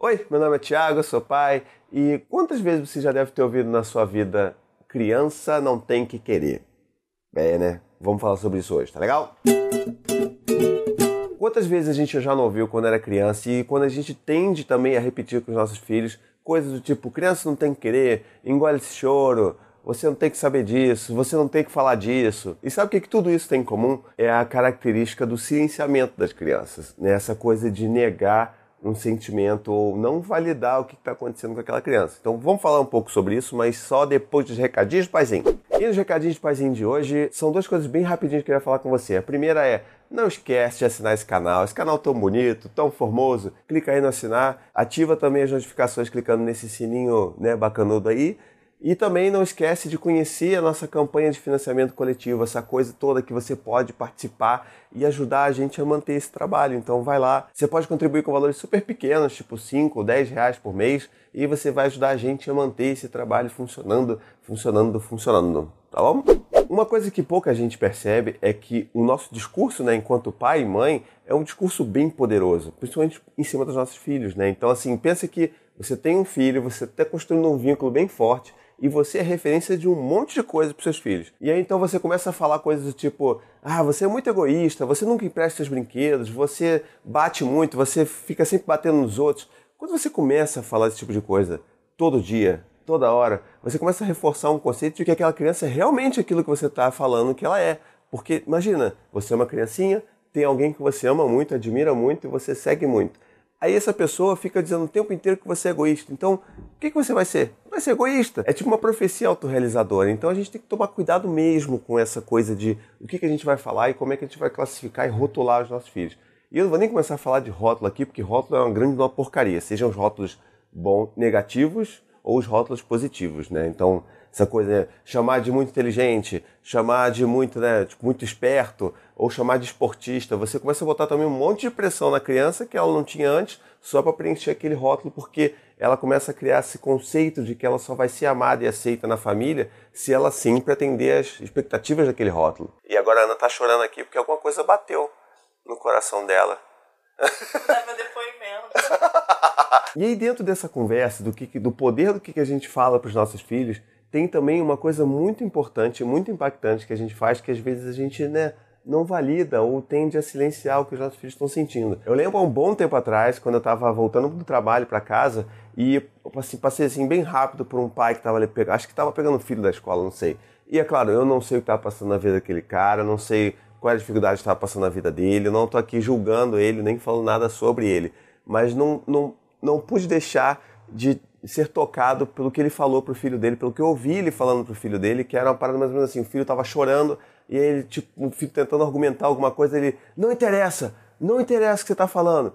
Oi, meu nome é Thiago, sou pai e quantas vezes você já deve ter ouvido na sua vida criança não tem que querer? É, né? Vamos falar sobre isso hoje, tá legal? Quantas vezes a gente já não ouviu quando era criança e quando a gente tende também a repetir com os nossos filhos coisas do tipo: criança não tem que querer, engole esse choro, você não tem que saber disso, você não tem que falar disso. E sabe o que, que tudo isso tem em comum? É a característica do silenciamento das crianças, né? essa coisa de negar um sentimento ou não validar o que está acontecendo com aquela criança. Então vamos falar um pouco sobre isso, mas só depois dos recadinhos do paizinho. E nos recadinhos do paizinho de hoje, são duas coisas bem rapidinhas que eu queria falar com você. A primeira é, não esquece de assinar esse canal, esse canal tão bonito, tão formoso. Clica aí no assinar, ativa também as notificações clicando nesse sininho né, bacanudo aí. E também não esquece de conhecer a nossa campanha de financiamento coletivo, essa coisa toda que você pode participar e ajudar a gente a manter esse trabalho. Então vai lá, você pode contribuir com valores super pequenos, tipo 5 ou 10 reais por mês, e você vai ajudar a gente a manter esse trabalho funcionando, funcionando, funcionando. Tá bom? Uma coisa que pouca gente percebe é que o nosso discurso, né, enquanto pai e mãe, é um discurso bem poderoso, principalmente em cima dos nossos filhos, né? Então assim, pensa que você tem um filho, você está construindo um vínculo bem forte e você é referência de um monte de coisa para seus filhos. E aí então você começa a falar coisas do tipo: ah, você é muito egoísta, você nunca empresta seus brinquedos, você bate muito, você fica sempre batendo nos outros. Quando você começa a falar esse tipo de coisa todo dia, toda hora, você começa a reforçar um conceito de que aquela criança é realmente aquilo que você está falando que ela é. Porque imagina, você é uma criancinha, tem alguém que você ama muito, admira muito e você segue muito. Aí essa pessoa fica dizendo o tempo inteiro que você é egoísta. Então, o que, que você vai ser? Vai ser egoísta. É tipo uma profecia autorrealizadora. Então a gente tem que tomar cuidado mesmo com essa coisa de o que, que a gente vai falar e como é que a gente vai classificar e rotular os nossos filhos. E eu não vou nem começar a falar de rótulo aqui, porque rótulo é uma grande uma porcaria. Sejam os rótulos bons, negativos ou os rótulos positivos, né? Então, essa coisa, né? chamar de muito inteligente, chamar de muito, né, tipo, muito esperto, ou chamar de esportista, você começa a botar também um monte de pressão na criança que ela não tinha antes, só para preencher aquele rótulo, porque ela começa a criar esse conceito de que ela só vai ser amada e aceita na família se ela sempre atender às expectativas daquele rótulo. E agora a Ana tá chorando aqui porque alguma coisa bateu no coração dela. É meu depoimento. e aí dentro dessa conversa do que do poder do que a gente fala para os nossos filhos, tem também uma coisa muito importante, muito impactante que a gente faz, que às vezes a gente né, não valida ou tende a silenciar o que os nossos filhos estão sentindo. Eu lembro há um bom tempo atrás, quando eu estava voltando do trabalho para casa, e assim, passei assim bem rápido por um pai que estava ali acho que estava pegando o filho da escola, não sei. E é claro, eu não sei o que estava passando na vida daquele cara, não sei qual a dificuldade estava passando na vida dele, não estou aqui julgando ele, nem falando nada sobre ele, mas não, não, não pude deixar de ser tocado pelo que ele falou pro filho dele, pelo que eu ouvi ele falando pro filho dele, que era uma parada mais ou menos assim, o filho tava chorando e ele, tipo, filho tentando argumentar alguma coisa, ele, não interessa, não interessa o que você tá falando.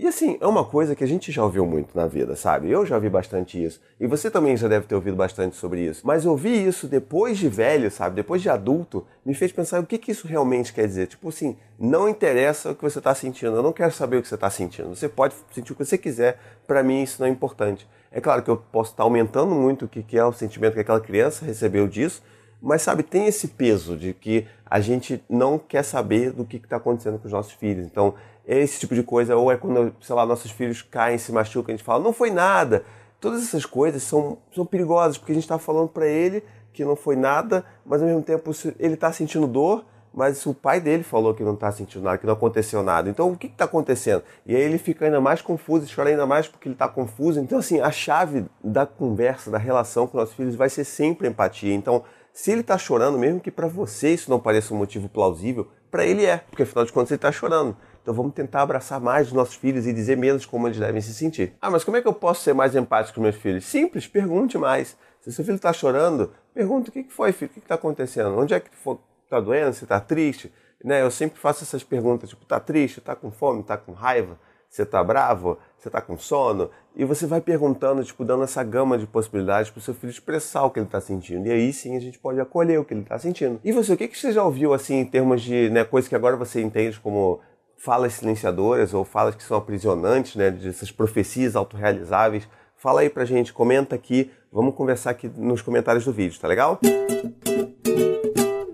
E assim, é uma coisa que a gente já ouviu muito na vida, sabe? Eu já ouvi bastante isso. E você também já deve ter ouvido bastante sobre isso. Mas ouvir isso depois de velho, sabe? Depois de adulto, me fez pensar o que, que isso realmente quer dizer. Tipo assim, não interessa o que você está sentindo. Eu não quero saber o que você está sentindo. Você pode sentir o que você quiser. Para mim, isso não é importante. É claro que eu posso estar tá aumentando muito o que, que é o sentimento que aquela criança recebeu disso. Mas sabe, tem esse peso de que a gente não quer saber do que está acontecendo com os nossos filhos. Então, esse tipo de coisa, ou é quando, sei lá, nossos filhos caem, se machucam, a gente fala, não foi nada. Todas essas coisas são, são perigosas, porque a gente está falando para ele que não foi nada, mas ao mesmo tempo ele está sentindo dor, mas o pai dele falou que não está sentindo nada, que não aconteceu nada. Então o que está acontecendo? E aí ele fica ainda mais confuso chora ainda mais porque ele está confuso. Então, assim, a chave da conversa, da relação com nossos filhos vai ser sempre empatia. Então, se ele está chorando, mesmo que para você isso não pareça um motivo plausível, para ele é, porque afinal de contas ele está chorando. Então vamos tentar abraçar mais os nossos filhos e dizer menos como eles devem se sentir. Ah, mas como é que eu posso ser mais empático com meus filhos? Simples, pergunte mais. Se seu filho está chorando, pergunta o que foi, filho, o que está acontecendo? Onde é que está doendo? Você está triste? Né? Eu sempre faço essas perguntas, tipo, está triste, está com fome, está com raiva? Você está bravo? Você está com sono? E você vai perguntando, tipo, dando essa gama de possibilidades para o seu filho expressar o que ele está sentindo. E aí sim a gente pode acolher o que ele está sentindo. E você, o que, que você já ouviu, assim, em termos de né, coisas que agora você entende como falas silenciadoras ou falas que são aprisionantes, né, dessas profecias autorrealizáveis. Fala aí pra gente, comenta aqui, vamos conversar aqui nos comentários do vídeo, tá legal?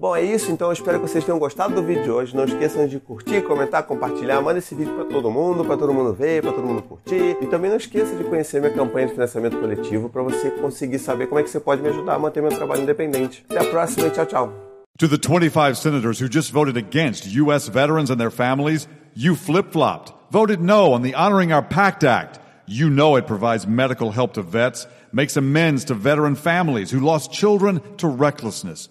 Bom, é isso. Então eu espero que vocês tenham gostado do vídeo de hoje. Não esqueçam de curtir, comentar, compartilhar. Manda esse vídeo para todo mundo, para todo mundo ver, para todo mundo curtir. E também não esqueça de conhecer minha campanha de financiamento coletivo para você conseguir saber como é que você pode me ajudar a manter meu trabalho independente. Até a próxima e tchau, tchau. To the 25 senators who just voted against U.S. veterans and their families, you flip flopped, voted no on the Honoring Our Pact Act. You know it provides medical help to vets, makes amends to veteran families who lost children to recklessness.